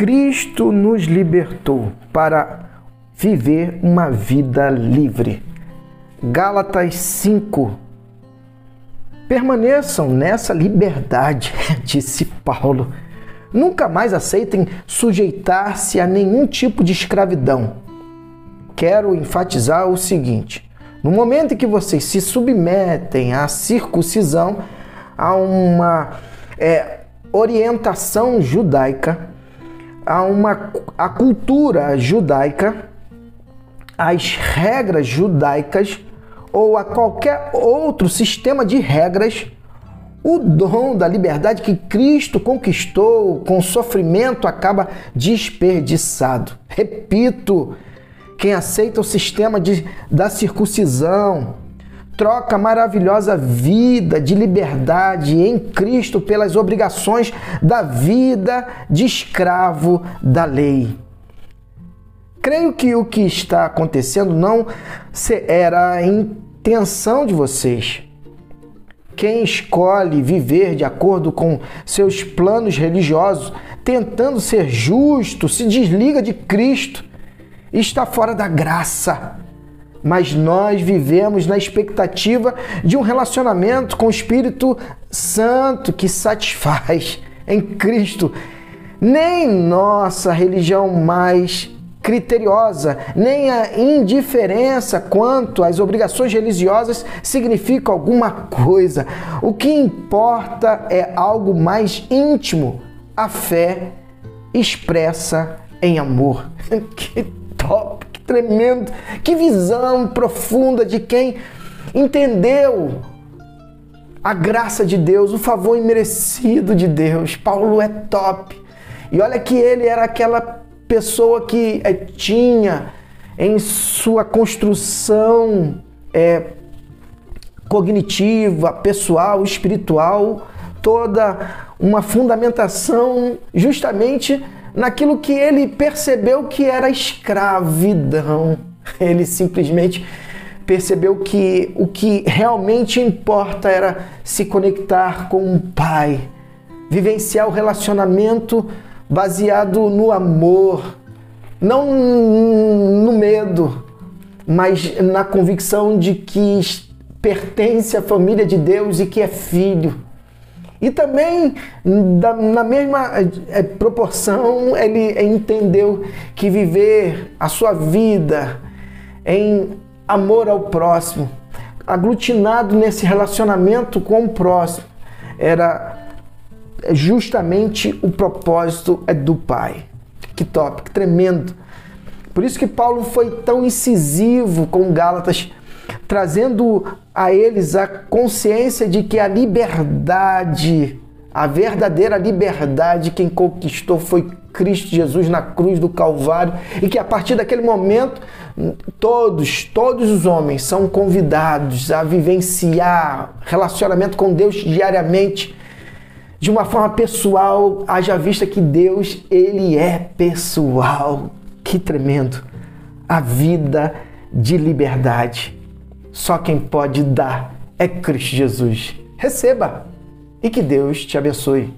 Cristo nos libertou para viver uma vida livre. Gálatas 5. Permaneçam nessa liberdade, disse Paulo. Nunca mais aceitem sujeitar-se a nenhum tipo de escravidão. Quero enfatizar o seguinte: no momento em que vocês se submetem à circuncisão, a uma é, orientação judaica, a uma a cultura judaica, às regras judaicas ou a qualquer outro sistema de regras, o dom da liberdade que Cristo conquistou com sofrimento acaba desperdiçado. Repito, quem aceita o sistema de, da circuncisão, troca maravilhosa vida de liberdade em Cristo pelas obrigações da vida de escravo da lei. Creio que o que está acontecendo não era a intenção de vocês. Quem escolhe viver de acordo com seus planos religiosos, tentando ser justo, se desliga de Cristo está fora da graça mas nós vivemos na expectativa de um relacionamento com o Espírito Santo que satisfaz em Cristo. Nem nossa religião mais criteriosa, nem a indiferença quanto às obrigações religiosas significa alguma coisa. O que importa é algo mais íntimo, a fé expressa em amor. que top! Tremendo, que visão profunda de quem entendeu a graça de Deus, o favor imerecido de Deus. Paulo é top. E olha que ele era aquela pessoa que é, tinha em sua construção é, cognitiva, pessoal, espiritual, toda uma fundamentação justamente naquilo que ele percebeu que era escravidão. Ele simplesmente percebeu que o que realmente importa era se conectar com o Pai, vivenciar o relacionamento baseado no amor, não no medo, mas na convicção de que pertence à família de Deus e que é filho. E também, na mesma eh, proporção, ele entendeu que viver a sua vida em amor ao próximo, aglutinado nesse relacionamento com o próximo, era justamente o propósito é do Pai. Que top, que tremendo. Por isso que Paulo foi tão incisivo com Gálatas trazendo a eles a consciência de que a liberdade, a verdadeira liberdade, quem conquistou foi Cristo Jesus na cruz do Calvário e que a partir daquele momento todos, todos os homens são convidados a vivenciar relacionamento com Deus diariamente de uma forma pessoal, haja vista que Deus, ele é pessoal. Que tremendo. A vida de liberdade. Só quem pode dar é Cristo Jesus. Receba e que Deus te abençoe.